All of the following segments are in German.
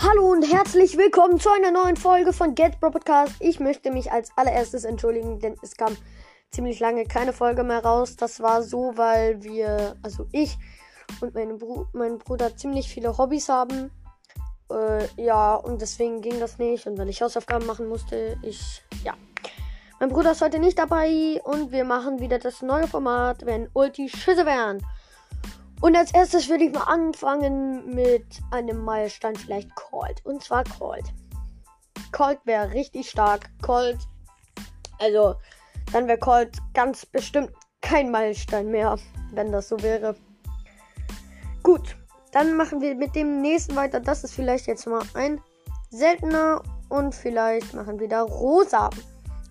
Hallo und herzlich willkommen zu einer neuen Folge von Get Bro Podcast. Ich möchte mich als allererstes entschuldigen, denn es kam ziemlich lange keine Folge mehr raus. Das war so, weil wir, also ich und mein, Bru mein Bruder ziemlich viele Hobbys haben. Äh, ja, und deswegen ging das nicht. Und weil ich Hausaufgaben machen musste, ich, ja. Mein Bruder ist heute nicht dabei und wir machen wieder das neue Format, wenn Ulti Schüsse wären. Und als erstes würde ich mal anfangen mit einem Meilenstein, vielleicht Colt. Und zwar Colt. Colt wäre richtig stark. Colt, also dann wäre Colt ganz bestimmt kein Meilenstein mehr, wenn das so wäre. Gut, dann machen wir mit dem nächsten weiter. Das ist vielleicht jetzt mal ein seltener und vielleicht machen wir da Rosa.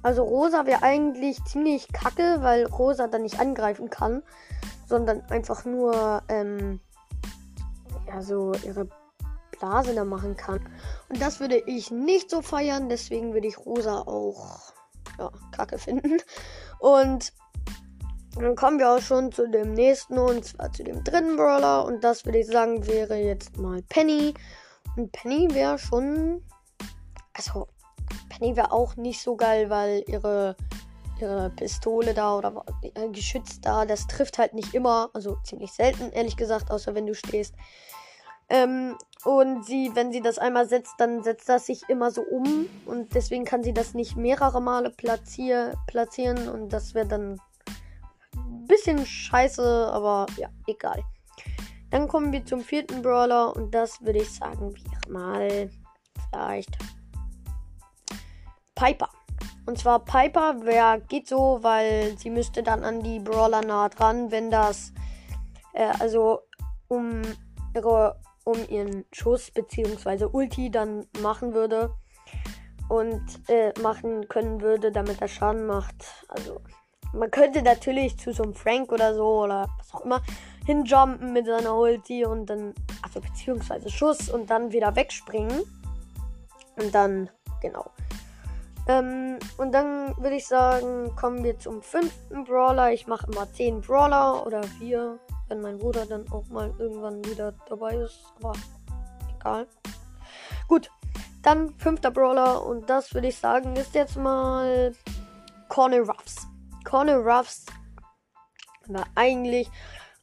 Also Rosa wäre eigentlich ziemlich kacke, weil Rosa dann nicht angreifen kann sondern einfach nur ähm, ja, so ihre Blase da machen kann. Und das würde ich nicht so feiern, deswegen würde ich Rosa auch ja, kacke finden. Und dann kommen wir auch schon zu dem nächsten und zwar zu dem dritten Brawler. Und das würde ich sagen, wäre jetzt mal Penny. Und Penny wäre schon. Also, Penny wäre auch nicht so geil, weil ihre ihre Pistole da oder ein Geschütz da, das trifft halt nicht immer, also ziemlich selten, ehrlich gesagt, außer wenn du stehst. Ähm, und sie, wenn sie das einmal setzt, dann setzt das sich immer so um und deswegen kann sie das nicht mehrere Male platzier platzieren und das wäre dann ein bisschen scheiße, aber ja, egal. Dann kommen wir zum vierten Brawler und das würde ich sagen, wäre mal vielleicht Piper. Und zwar Piper, wer geht so, weil sie müsste dann an die Brawler nah dran, wenn das, äh, also um ihre, um ihren Schuss bzw. Ulti dann machen würde und äh, machen können würde, damit er Schaden macht. Also man könnte natürlich zu so einem Frank oder so oder was auch immer hinjumpen mit seiner Ulti und dann, also beziehungsweise Schuss und dann wieder wegspringen. Und dann, genau. Ähm, und dann würde ich sagen, kommen wir zum fünften Brawler. Ich mache immer 10 Brawler oder 4, wenn mein Bruder dann auch mal irgendwann wieder dabei ist. Aber egal. Gut, dann fünfter Brawler und das würde ich sagen, ist jetzt mal Corner Ruffs. Corner Ruffs war eigentlich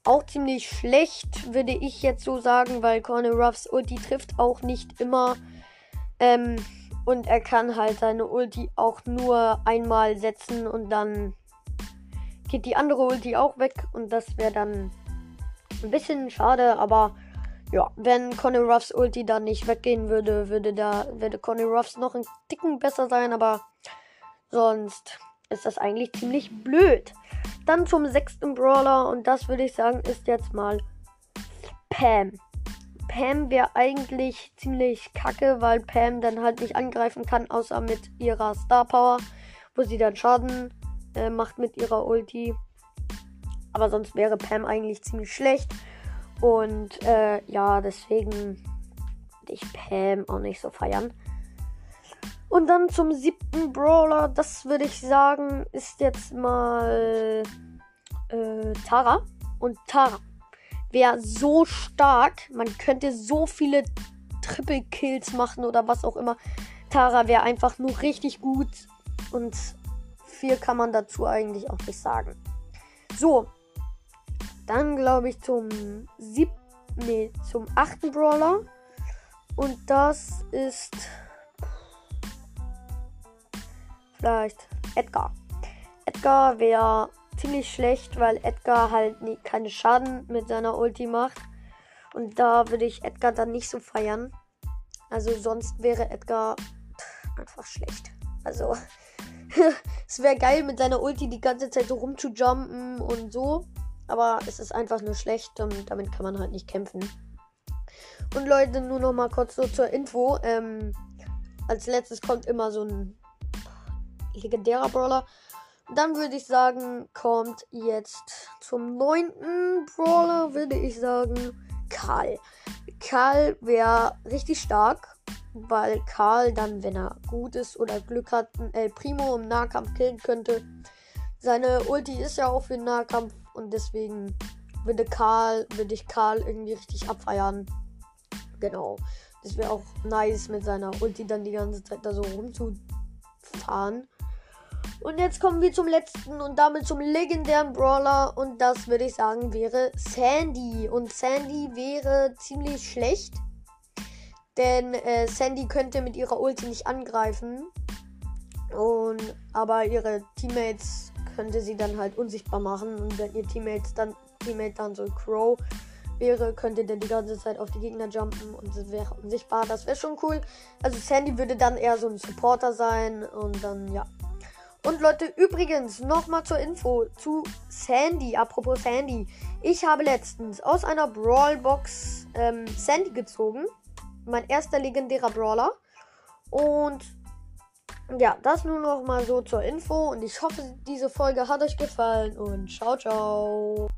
auch ziemlich schlecht, würde ich jetzt so sagen, weil Corner Ruffs Ulti trifft auch nicht immer. Ähm, und er kann halt seine Ulti auch nur einmal setzen und dann geht die andere Ulti auch weg. Und das wäre dann ein bisschen schade, aber ja, wenn Conny Ruffs Ulti dann nicht weggehen würde, würde da würde Conny Ruffs noch ein Ticken besser sein, aber sonst ist das eigentlich ziemlich blöd. Dann zum sechsten Brawler und das würde ich sagen ist jetzt mal Pam. Pam wäre eigentlich ziemlich kacke, weil Pam dann halt nicht angreifen kann, außer mit ihrer Star Power, wo sie dann Schaden äh, macht mit ihrer Ulti. Aber sonst wäre Pam eigentlich ziemlich schlecht. Und äh, ja, deswegen würde ich Pam auch nicht so feiern. Und dann zum siebten Brawler, das würde ich sagen, ist jetzt mal äh, Tara. Und Tara wäre so stark. Man könnte so viele Triple Kills machen oder was auch immer. Tara wäre einfach nur richtig gut. Und viel kann man dazu eigentlich auch nicht sagen. So. Dann glaube ich zum siebten, nee, zum achten Brawler. Und das ist vielleicht Edgar. Edgar wäre ziemlich schlecht, weil Edgar halt nie, keine Schaden mit seiner Ulti macht. Und da würde ich Edgar dann nicht so feiern. Also sonst wäre Edgar einfach schlecht. Also es wäre geil mit seiner Ulti die ganze Zeit so rumzujumpen und so. Aber es ist einfach nur schlecht und damit kann man halt nicht kämpfen. Und Leute, nur noch mal kurz so zur Info. Ähm, als letztes kommt immer so ein legendärer Brawler. Dann würde ich sagen, kommt jetzt zum neunten Brawler, würde ich sagen, Karl. Karl wäre richtig stark, weil Karl dann, wenn er gut ist oder Glück hat, El Primo im Nahkampf killen könnte. Seine Ulti ist ja auch für den Nahkampf und deswegen würde Karl, würde ich Karl irgendwie richtig abfeiern. Genau. Das wäre auch nice mit seiner Ulti dann die ganze Zeit da so rumzufahren. Und jetzt kommen wir zum letzten und damit zum legendären Brawler. Und das würde ich sagen wäre Sandy. Und Sandy wäre ziemlich schlecht. Denn äh, Sandy könnte mit ihrer Ulti nicht angreifen. Und aber ihre Teammates könnte sie dann halt unsichtbar machen. Und wenn ihr Teammates dann, Teammate dann so Crow wäre, könnte der die ganze Zeit auf die Gegner jumpen und sie wäre unsichtbar. Das wäre schon cool. Also Sandy würde dann eher so ein Supporter sein und dann ja. Und Leute, übrigens nochmal zur Info zu Sandy. Apropos Sandy. Ich habe letztens aus einer Brawlbox ähm, Sandy gezogen. Mein erster legendärer Brawler. Und ja, das nur noch mal so zur Info und ich hoffe, diese Folge hat euch gefallen und ciao, ciao.